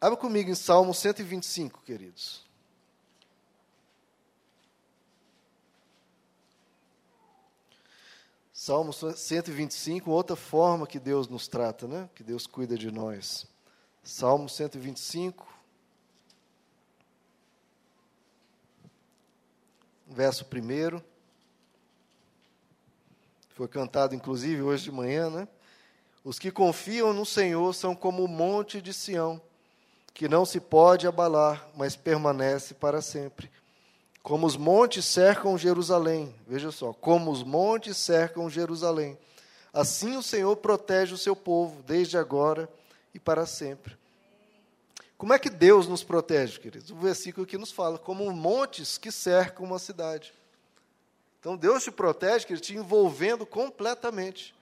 Abra comigo em Salmo 125, queridos. Salmo 125, outra forma que Deus nos trata, né? Que Deus cuida de nós. Salmo 125, verso 1. Foi cantado, inclusive, hoje de manhã, né? Os que confiam no Senhor são como o monte de Sião, que não se pode abalar, mas permanece para sempre. Como os montes cercam Jerusalém, veja só, como os montes cercam Jerusalém, assim o Senhor protege o seu povo, desde agora e para sempre. Como é que Deus nos protege, queridos? O versículo aqui nos fala, como montes que cercam uma cidade. Então Deus te protege, querido, te envolvendo completamente.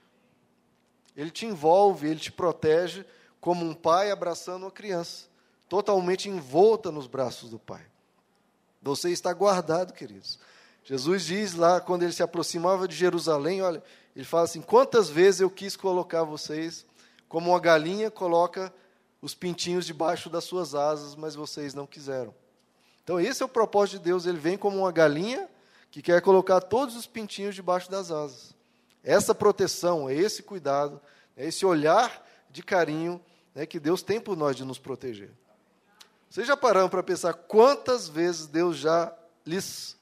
Ele te envolve, ele te protege como um pai abraçando uma criança, totalmente envolta nos braços do pai. Você está guardado, queridos. Jesus diz lá, quando ele se aproximava de Jerusalém, olha, ele fala assim: quantas vezes eu quis colocar vocês como uma galinha coloca os pintinhos debaixo das suas asas, mas vocês não quiseram. Então, esse é o propósito de Deus. Ele vem como uma galinha que quer colocar todos os pintinhos debaixo das asas. Essa proteção, esse cuidado, esse olhar de carinho né, que Deus tem por nós de nos proteger. Vocês já pararam para pensar quantas vezes Deus já lhes,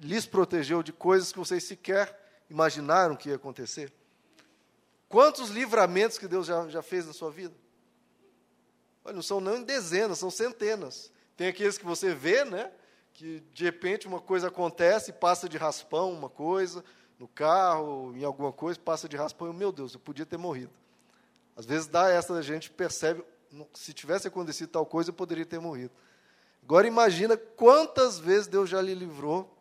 lhes protegeu de coisas que vocês sequer imaginaram que ia acontecer? Quantos livramentos que Deus já, já fez na sua vida? Olha, não são não dezenas, são centenas. Tem aqueles que você vê, né? Que de repente uma coisa acontece, passa de raspão uma coisa, no carro, em alguma coisa, passa de raspão, e meu Deus, eu podia ter morrido. Às vezes dá essa, a gente percebe, se tivesse acontecido tal coisa, eu poderia ter morrido. Agora imagina quantas vezes Deus já lhe livrou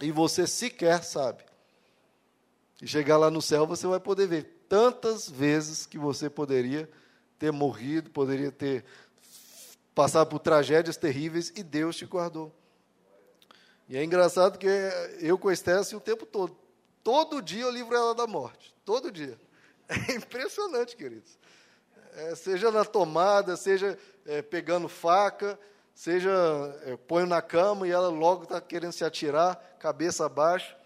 e você sequer sabe. E chegar lá no céu, você vai poder ver tantas vezes que você poderia ter morrido, poderia ter passado por tragédias terríveis e Deus te guardou. E é engraçado que eu com a Esther assim, o tempo todo. Todo dia eu livro ela da morte. Todo dia. É impressionante, queridos é, seja na tomada, seja é, pegando faca, seja é, põe na cama e ela logo está querendo se atirar, cabeça abaixo.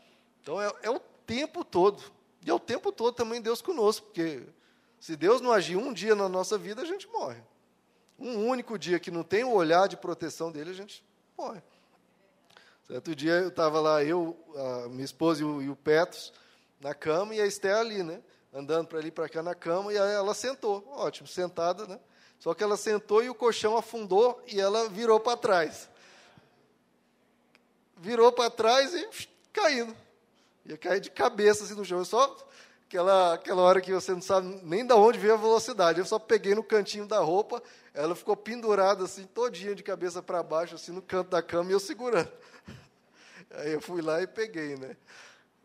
Então é, é o tempo todo. E é o tempo todo também Deus conosco, porque se Deus não agir um dia na nossa vida, a gente morre. Um único dia que não tem o olhar de proteção dele, a gente morre. Certo dia eu estava lá, eu, a minha esposa e o, e o Petros, na cama, e a Esté ali, né? Andando para ali para cá na cama, e ela sentou, ótimo, sentada, né? Só que ela sentou e o colchão afundou e ela virou para trás. Virou para trás e caindo. Ia cair de cabeça assim no chão. só aquela, aquela hora que você não sabe nem de onde veio a velocidade. Eu só peguei no cantinho da roupa, ela ficou pendurada assim, todinha de cabeça para baixo, assim, no canto da cama, e eu segurando. Aí eu fui lá e peguei, né?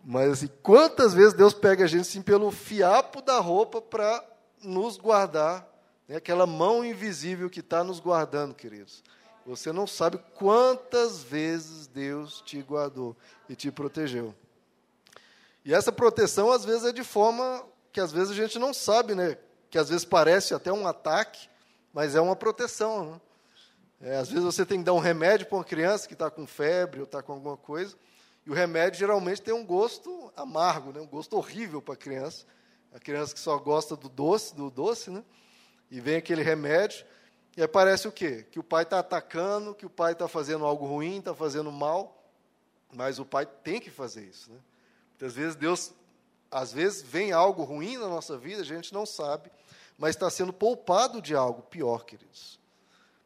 Mas assim, quantas vezes Deus pega a gente assim pelo fiapo da roupa para nos guardar, né? aquela mão invisível que está nos guardando, queridos. Você não sabe quantas vezes Deus te guardou e te protegeu. E essa proteção, às vezes, é de forma que às vezes a gente não sabe, né? Que às vezes parece até um ataque, mas é uma proteção. Né? É, às vezes você tem que dar um remédio para uma criança que está com febre ou está com alguma coisa. E o remédio geralmente tem um gosto amargo, né? um gosto horrível para a criança. A criança que só gosta do doce, do doce, né? E vem aquele remédio, e aí parece o quê? Que o pai está atacando, que o pai está fazendo algo ruim, está fazendo mal, mas o pai tem que fazer isso, né? Muitas vezes Deus, às vezes vem algo ruim na nossa vida, a gente não sabe, mas está sendo poupado de algo pior, queridos.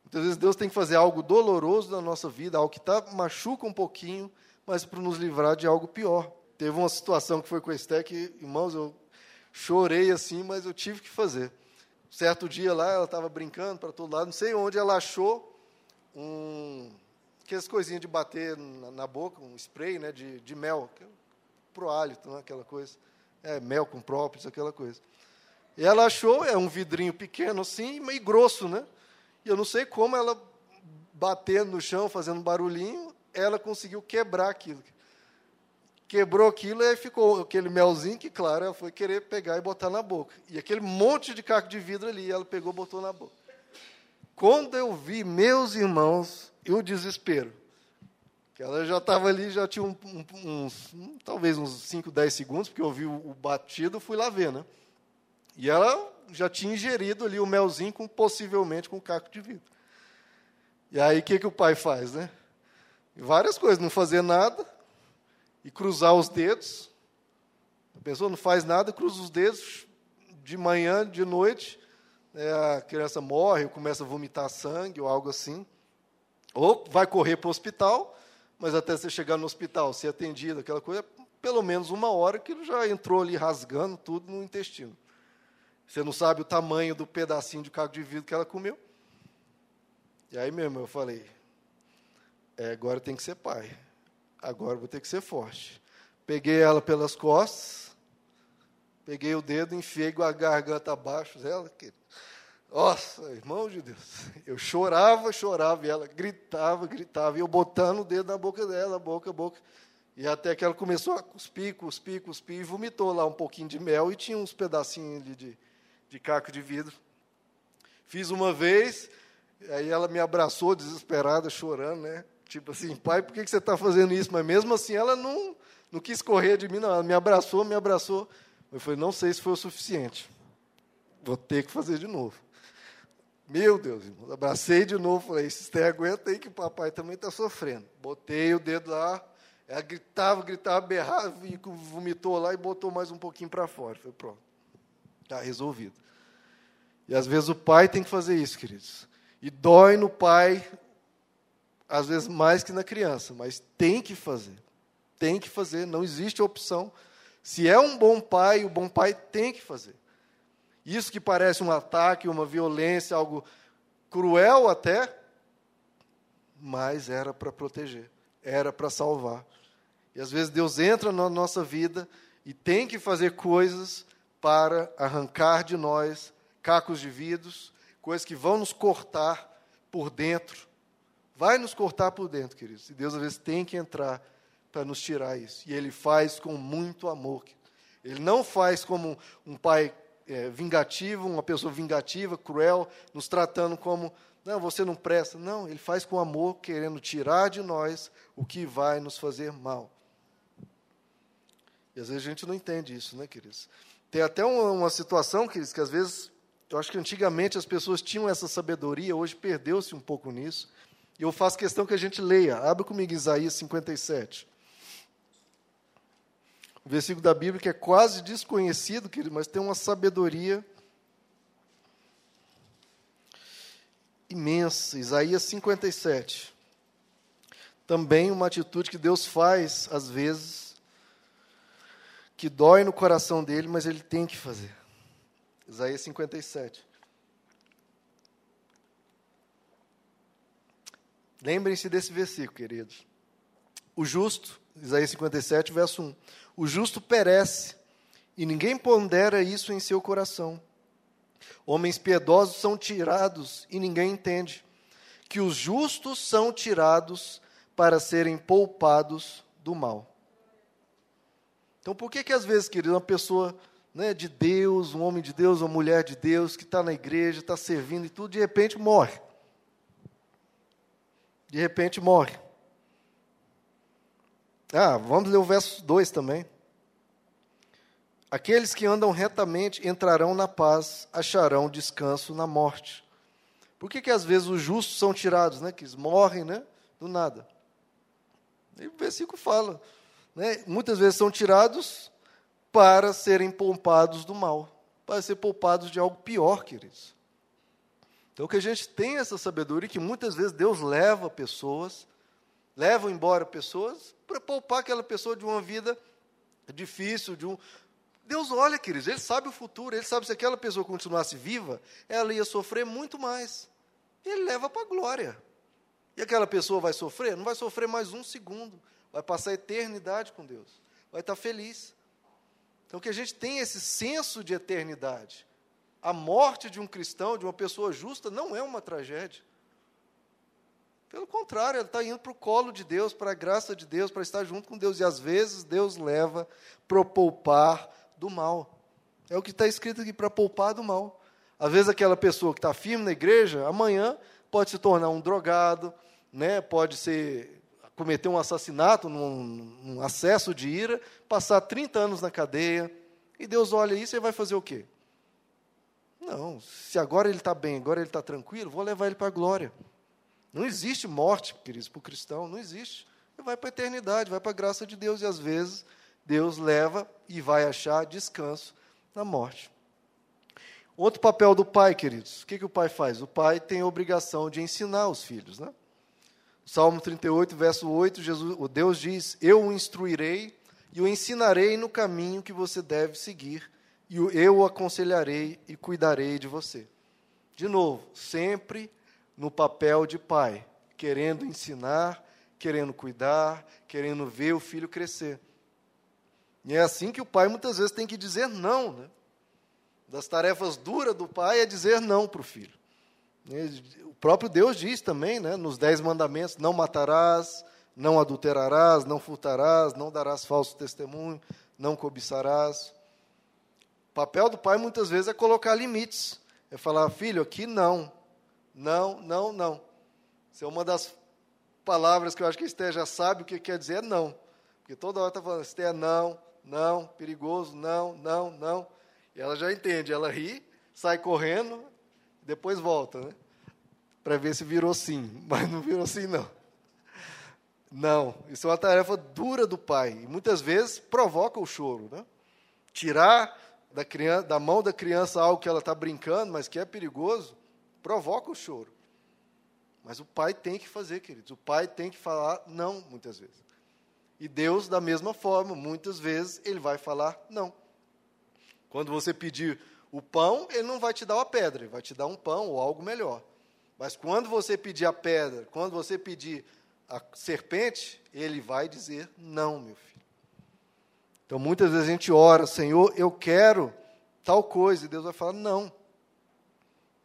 Muitas vezes Deus tem que fazer algo doloroso na nossa vida, algo que tá, machuca um pouquinho, mas para nos livrar de algo pior. Teve uma situação que foi com a que, irmãos, eu chorei assim, mas eu tive que fazer. Certo dia lá, ela estava brincando para todo lado, não sei onde ela achou um aquelas coisinhas de bater na, na, boca, um spray né, de, de mel, é pro hálito, né, aquela coisa. É, mel com próprios, aquela coisa. E ela achou, é um vidrinho pequeno assim, meio grosso, né? E eu não sei como ela batendo no chão, fazendo barulhinho, ela conseguiu quebrar aquilo. Quebrou aquilo e ficou aquele melzinho que, claro, ela foi querer pegar e botar na boca. E aquele monte de caco de vidro ali, ela pegou e botou na boca. Quando eu vi meus irmãos e o desespero, que ela já estava ali, já tinha um, um, uns, um, talvez uns 5, 10 segundos, porque eu vi o, o batido, fui lá ver, né? E ela já tinha ingerido ali o melzinho, com, possivelmente com caco de vidro. E aí, o que, que o pai faz, né? Várias coisas, não fazer nada e cruzar os dedos. A pessoa não faz nada, cruza os dedos de manhã, de noite, é, a criança morre ou começa a vomitar sangue ou algo assim. Ou vai correr para o hospital, mas até você chegar no hospital, ser atendido, aquela coisa, pelo menos uma hora que ele já entrou ali rasgando tudo no intestino. Você não sabe o tamanho do pedacinho de caco de vidro que ela comeu. E aí mesmo eu falei, é, agora tem que ser pai. Agora vou ter que ser forte. Peguei ela pelas costas, peguei o dedo, enfiei a garganta abaixo dela. Que, nossa, irmão de Deus. Eu chorava, chorava, e ela gritava, gritava, e eu botando o dedo na boca dela, boca, boca. E até que ela começou a cuspir, cuspir, cuspir, e vomitou lá um pouquinho de mel, e tinha uns pedacinhos de, de, de caco de vidro. Fiz uma vez, Aí ela me abraçou desesperada, chorando, né? Tipo assim, pai, por que você está fazendo isso? Mas mesmo assim ela não, não quis correr de mim, não. Ela me abraçou, me abraçou. Eu falei, não sei se foi o suficiente. Vou ter que fazer de novo. Meu Deus, irmão. Abracei de novo, falei, você aguenta aí que o papai também está sofrendo. Botei o dedo lá, ela gritava, gritava, berrava, vomitou lá e botou mais um pouquinho para fora. Falei, pronto. Está resolvido. E às vezes o pai tem que fazer isso, queridos. E dói no pai, às vezes mais que na criança, mas tem que fazer. Tem que fazer, não existe opção. Se é um bom pai, o bom pai tem que fazer. Isso que parece um ataque, uma violência, algo cruel até, mas era para proteger, era para salvar. E às vezes Deus entra na nossa vida e tem que fazer coisas para arrancar de nós cacos de vidros, coisas que vão nos cortar por dentro. Vai nos cortar por dentro, queridos. E Deus às vezes tem que entrar para nos tirar isso. E Ele faz com muito amor. Ele não faz como um pai é, vingativo, uma pessoa vingativa, cruel, nos tratando como, não, você não presta. Não, Ele faz com amor, querendo tirar de nós o que vai nos fazer mal. E às vezes a gente não entende isso, né, queridos? Tem até uma, uma situação, queridos, que às vezes eu acho que antigamente as pessoas tinham essa sabedoria, hoje perdeu-se um pouco nisso. E eu faço questão que a gente leia. Abra comigo Isaías 57. Um versículo da Bíblia que é quase desconhecido, querido, mas tem uma sabedoria imensa. Isaías 57. Também uma atitude que Deus faz, às vezes, que dói no coração dele, mas ele tem que fazer. Isaías 57. Lembrem-se desse versículo, queridos. O justo, Isaías 57, verso 1. O justo perece, e ninguém pondera isso em seu coração. Homens piedosos são tirados, e ninguém entende. Que os justos são tirados para serem poupados do mal. Então, por que que às vezes, querido, uma pessoa né, de Deus, um homem de Deus, uma mulher de Deus, que está na igreja, está servindo e tudo, de repente morre. De repente morre. Ah, vamos ler o verso 2 também. Aqueles que andam retamente entrarão na paz, acharão descanso na morte. Por que, que às vezes os justos são tirados, né? Que eles morrem, né? Do nada. E o versículo fala, né? Muitas vezes são tirados para serem poupados do mal, para ser poupados de algo pior, queridos. Então, que a gente tem essa sabedoria que muitas vezes Deus leva pessoas, leva embora pessoas, para poupar aquela pessoa de uma vida difícil, de um. Deus olha, queridos, Ele sabe o futuro, Ele sabe se aquela pessoa continuasse viva, ela ia sofrer muito mais. Ele leva para a glória. E aquela pessoa vai sofrer? Não vai sofrer mais um segundo. Vai passar a eternidade com Deus. Vai estar feliz. Então, que a gente tenha esse senso de eternidade. A morte de um cristão, de uma pessoa justa, não é uma tragédia. Pelo contrário, ela está indo para o colo de Deus, para a graça de Deus, para estar junto com Deus. E às vezes Deus leva para poupar do mal. É o que está escrito aqui, para poupar do mal. Às vezes aquela pessoa que está firme na igreja, amanhã pode se tornar um drogado, né? pode ser cometer um assassinato num, num acesso de ira, passar 30 anos na cadeia, e Deus olha isso e vai fazer o quê? Não, se agora ele está bem, agora ele está tranquilo, vou levar ele para a glória. Não existe morte, queridos, para o cristão, não existe. Ele vai para a eternidade, vai para a graça de Deus, e às vezes Deus leva e vai achar descanso na morte. Outro papel do pai, queridos. O que, que o pai faz? O pai tem a obrigação de ensinar os filhos. Né? Salmo 38, verso 8, Jesus, o Deus diz: Eu o instruirei e o ensinarei no caminho que você deve seguir, e eu o aconselharei e cuidarei de você. De novo, sempre no papel de pai, querendo ensinar, querendo cuidar, querendo ver o filho crescer. E é assim que o pai muitas vezes tem que dizer não. Né? Das tarefas duras do pai é dizer não para o filho. O próprio Deus diz também, né, nos Dez Mandamentos: não matarás, não adulterarás, não furtarás, não darás falso testemunho, não cobiçarás. O papel do pai muitas vezes é colocar limites. É falar, filho, aqui não. Não, não, não. Isso é uma das palavras que eu acho que a Esther já sabe o que quer dizer é não. Porque toda hora está falando, Esther, não, não, perigoso, não, não, não. E ela já entende, ela ri, sai correndo, depois volta, né? Para ver se virou sim. Mas não virou sim, não. Não, isso é uma tarefa dura do pai. E muitas vezes provoca o choro. Né? Tirar da, criança, da mão da criança algo que ela está brincando, mas que é perigoso, provoca o choro. Mas o pai tem que fazer, queridos. O pai tem que falar não, muitas vezes. E Deus, da mesma forma, muitas vezes, ele vai falar não. Quando você pedir o pão, ele não vai te dar uma pedra, ele vai te dar um pão ou algo melhor. Mas quando você pedir a pedra, quando você pedir a serpente, ele vai dizer não, meu filho. Então muitas vezes a gente ora, Senhor, eu quero tal coisa, e Deus vai falar não.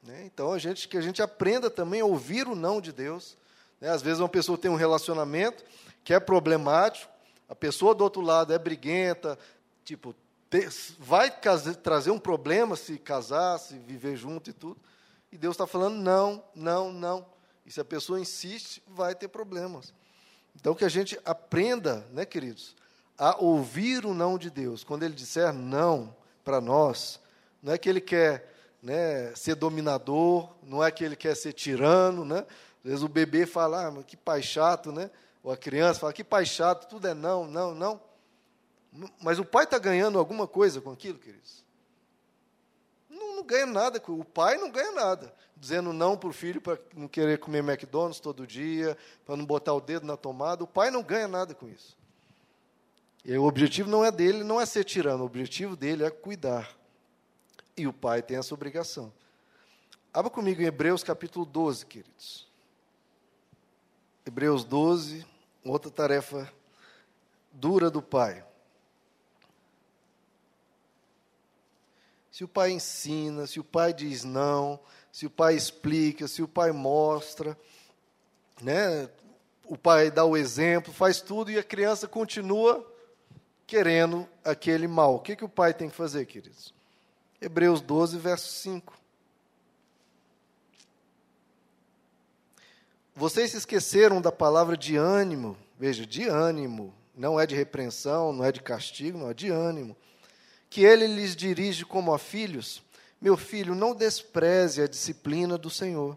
Né? Então a gente que a gente aprenda também a ouvir o não de Deus. Né? Às vezes uma pessoa tem um relacionamento que é problemático, a pessoa do outro lado é briguenta, tipo vai trazer um problema se casar, se viver junto e tudo. E Deus está falando não, não, não. E se a pessoa insiste, vai ter problemas. Então, que a gente aprenda, né, queridos, a ouvir o não de Deus. Quando Ele disser não para nós, não é que Ele quer né, ser dominador, não é que Ele quer ser tirano. Né? Às vezes o bebê fala, ah, que pai chato, né? ou a criança fala, que pai chato, tudo é não, não, não. Mas o pai está ganhando alguma coisa com aquilo, queridos? Não, não ganha nada, o pai não ganha nada dizendo não para o filho para não querer comer McDonald's todo dia, para não botar o dedo na tomada. O pai não ganha nada com isso. E o objetivo não é dele, não é ser tirano, o objetivo dele é cuidar. E o pai tem essa obrigação. Abra comigo em Hebreus capítulo 12, queridos. Hebreus 12, outra tarefa dura do pai. Se o pai ensina, se o pai diz não, se o pai explica, se o pai mostra, né? o pai dá o exemplo, faz tudo e a criança continua querendo aquele mal. O que, que o pai tem que fazer, queridos? Hebreus 12, verso 5. Vocês se esqueceram da palavra de ânimo, veja, de ânimo, não é de repreensão, não é de castigo, não é de ânimo, que ele lhes dirige como a filhos. Meu filho, não despreze a disciplina do Senhor,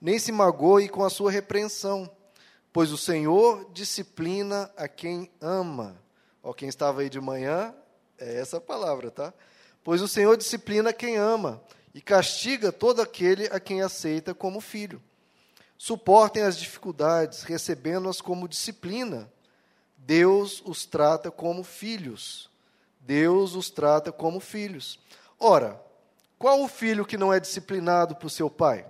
nem se magoe com a sua repreensão, pois o Senhor disciplina a quem ama. Ó, quem estava aí de manhã, é essa palavra, tá? Pois o Senhor disciplina quem ama e castiga todo aquele a quem aceita como filho. Suportem as dificuldades, recebendo-as como disciplina. Deus os trata como filhos. Deus os trata como filhos. Ora, qual o filho que não é disciplinado por seu pai?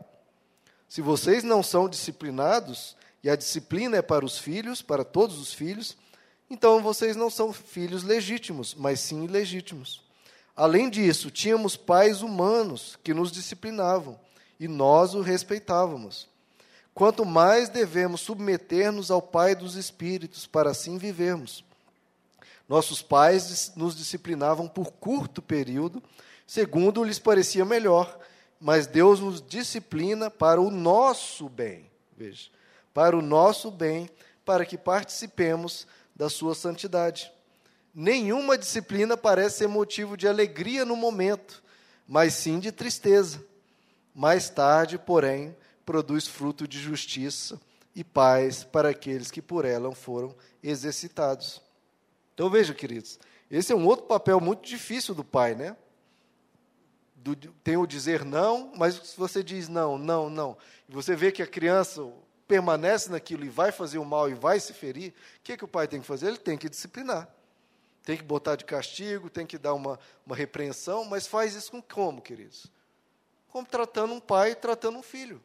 Se vocês não são disciplinados, e a disciplina é para os filhos, para todos os filhos, então vocês não são filhos legítimos, mas sim ilegítimos. Além disso, tínhamos pais humanos que nos disciplinavam, e nós o respeitávamos. Quanto mais devemos submeter-nos ao Pai dos Espíritos, para assim vivermos. Nossos pais nos disciplinavam por curto período, segundo lhes parecia melhor, mas Deus nos disciplina para o nosso bem. Veja, para o nosso bem, para que participemos da sua santidade. Nenhuma disciplina parece ser motivo de alegria no momento, mas sim de tristeza. Mais tarde, porém, produz fruto de justiça e paz para aqueles que por ela foram exercitados. Então veja, queridos, esse é um outro papel muito difícil do pai, né? Do, tem o dizer não, mas se você diz não, não, não, e você vê que a criança permanece naquilo e vai fazer o mal e vai se ferir, o que, que o pai tem que fazer? Ele tem que disciplinar. Tem que botar de castigo, tem que dar uma, uma repreensão, mas faz isso com como, queridos? Como tratando um pai tratando um filho.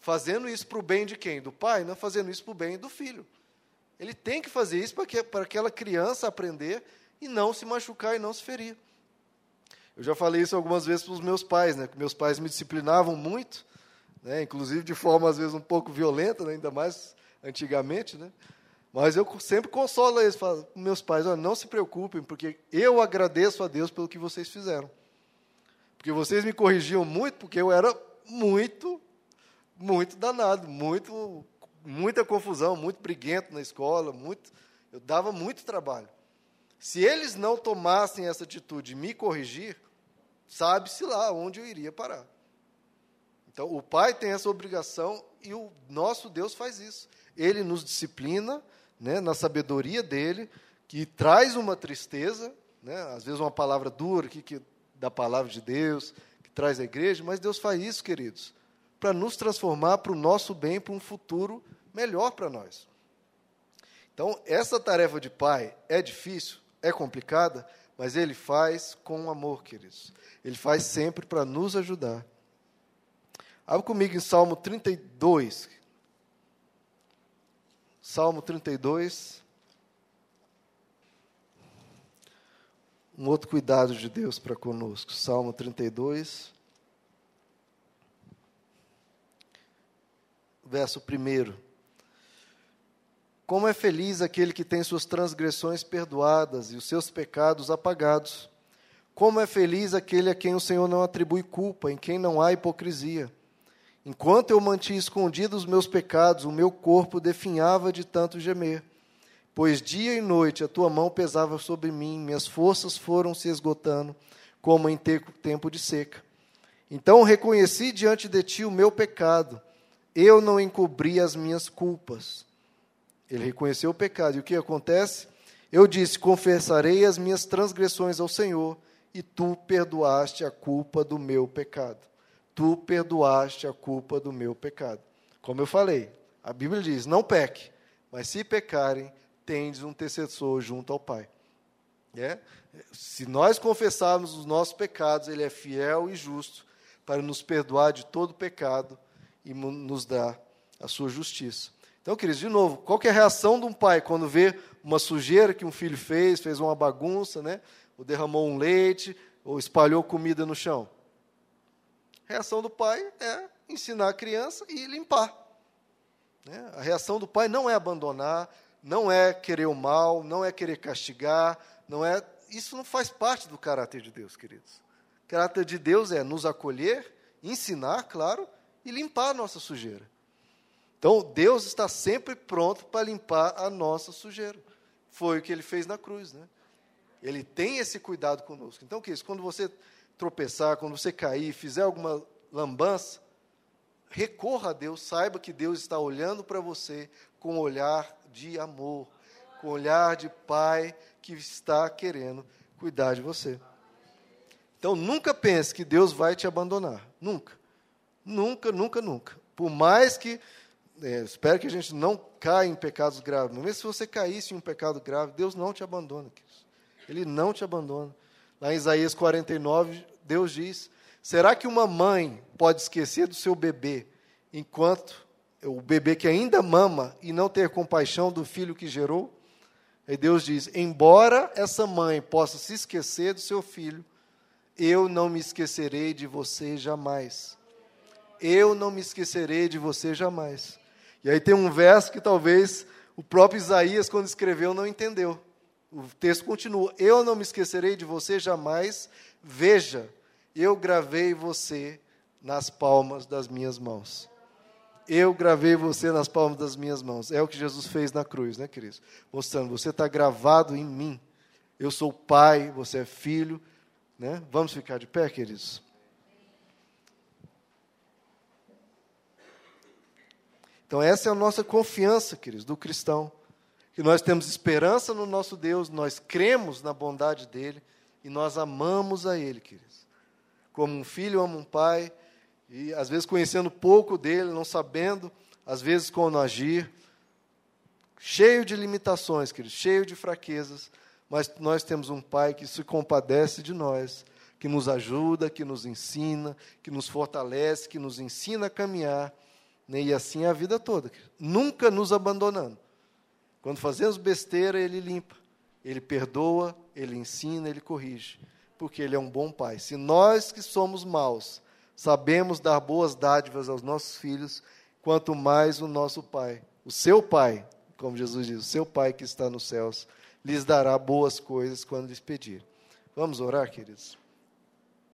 Fazendo isso para o bem de quem? Do pai? Não fazendo isso para o bem do filho. Ele tem que fazer isso para, que, para aquela criança aprender e não se machucar e não se ferir. Eu já falei isso algumas vezes para os meus pais, né? Que meus pais me disciplinavam muito, né? Inclusive de forma às vezes um pouco violenta, né? ainda mais antigamente, né? Mas eu sempre consolo eles, falo, meus pais, não se preocupem, porque eu agradeço a Deus pelo que vocês fizeram. Porque vocês me corrigiam muito, porque eu era muito, muito danado, muito, muita confusão, muito briguento na escola, muito, eu dava muito trabalho. Se eles não tomassem essa atitude de me corrigir, sabe-se lá onde eu iria parar. Então, o pai tem essa obrigação e o nosso Deus faz isso. Ele nos disciplina né, na sabedoria dele, que traz uma tristeza, né, às vezes uma palavra dura que, que, da palavra de Deus, que traz a igreja, mas Deus faz isso, queridos, para nos transformar para o nosso bem, para um futuro melhor para nós. Então, essa tarefa de pai é difícil, é complicada, mas ele faz com amor, queridos. Ele faz sempre para nos ajudar. Abra comigo em Salmo 32, Salmo 32. Um outro cuidado de Deus para conosco. Salmo 32. Verso 1. Como é feliz aquele que tem suas transgressões perdoadas e os seus pecados apagados. Como é feliz aquele a quem o Senhor não atribui culpa, em quem não há hipocrisia. Enquanto eu mantinha escondidos os meus pecados, o meu corpo definhava de tanto gemer. Pois dia e noite a tua mão pesava sobre mim, minhas forças foram se esgotando, como em tempo de seca. Então reconheci diante de ti o meu pecado, eu não encobri as minhas culpas. Ele reconheceu o pecado, e o que acontece? Eu disse: Confessarei as minhas transgressões ao Senhor, e tu perdoaste a culpa do meu pecado tu perdoaste a culpa do meu pecado. Como eu falei, a Bíblia diz: não peque, mas se pecarem, tendes um intercessor junto ao Pai. É? Se nós confessarmos os nossos pecados, Ele é fiel e justo para nos perdoar de todo pecado e nos dar a sua justiça. Então, queridos, de novo, qual é a reação de um pai quando vê uma sujeira que um filho fez, fez uma bagunça, né? ou derramou um leite, ou espalhou comida no chão? A reação do pai é ensinar a criança e limpar. Né? A reação do pai não é abandonar, não é querer o mal, não é querer castigar, não é. Isso não faz parte do caráter de Deus, queridos. O caráter de Deus é nos acolher, ensinar, claro, e limpar a nossa sujeira. Então, Deus está sempre pronto para limpar a nossa sujeira. Foi o que ele fez na cruz, né? Ele tem esse cuidado conosco. Então, que isso? Quando você tropeçar, quando você cair, fizer alguma lambança, recorra a Deus, saiba que Deus está olhando para você com um olhar de amor, com um olhar de pai que está querendo cuidar de você. Então nunca pense que Deus vai te abandonar, nunca, nunca, nunca, nunca. Por mais que é, espero que a gente não caia em pecados graves, mas mesmo se você caísse em um pecado grave, Deus não te abandona. Ele não te abandona. Lá em Isaías 49, Deus diz: Será que uma mãe pode esquecer do seu bebê enquanto o bebê que ainda mama e não ter compaixão do filho que gerou? Aí Deus diz: Embora essa mãe possa se esquecer do seu filho, eu não me esquecerei de você jamais. Eu não me esquecerei de você jamais. E aí tem um verso que talvez o próprio Isaías, quando escreveu, não entendeu. O texto continua: Eu não me esquecerei de você jamais. Veja, eu gravei você nas palmas das minhas mãos. Eu gravei você nas palmas das minhas mãos. É o que Jesus fez na cruz, né, queridos? Mostrando, você está gravado em mim. Eu sou pai, você é filho. Né? Vamos ficar de pé, queridos? Então, essa é a nossa confiança, queridos, do cristão. Que nós temos esperança no nosso Deus, nós cremos na bondade dEle e nós amamos a Ele, queridos. Como um filho ama um pai, e às vezes conhecendo pouco dele, não sabendo, às vezes como agir, cheio de limitações, queridos, cheio de fraquezas, mas nós temos um Pai que se compadece de nós, que nos ajuda, que nos ensina, que nos fortalece, que nos ensina a caminhar, né? e assim é a vida toda, nunca nos abandonando. Quando fazemos besteira, Ele limpa, Ele perdoa, Ele ensina, Ele corrige, porque Ele é um bom Pai. Se nós que somos maus sabemos dar boas dádivas aos nossos filhos, quanto mais o nosso Pai, o seu Pai, como Jesus diz, o seu Pai que está nos céus, lhes dará boas coisas quando lhes pedir. Vamos orar, queridos?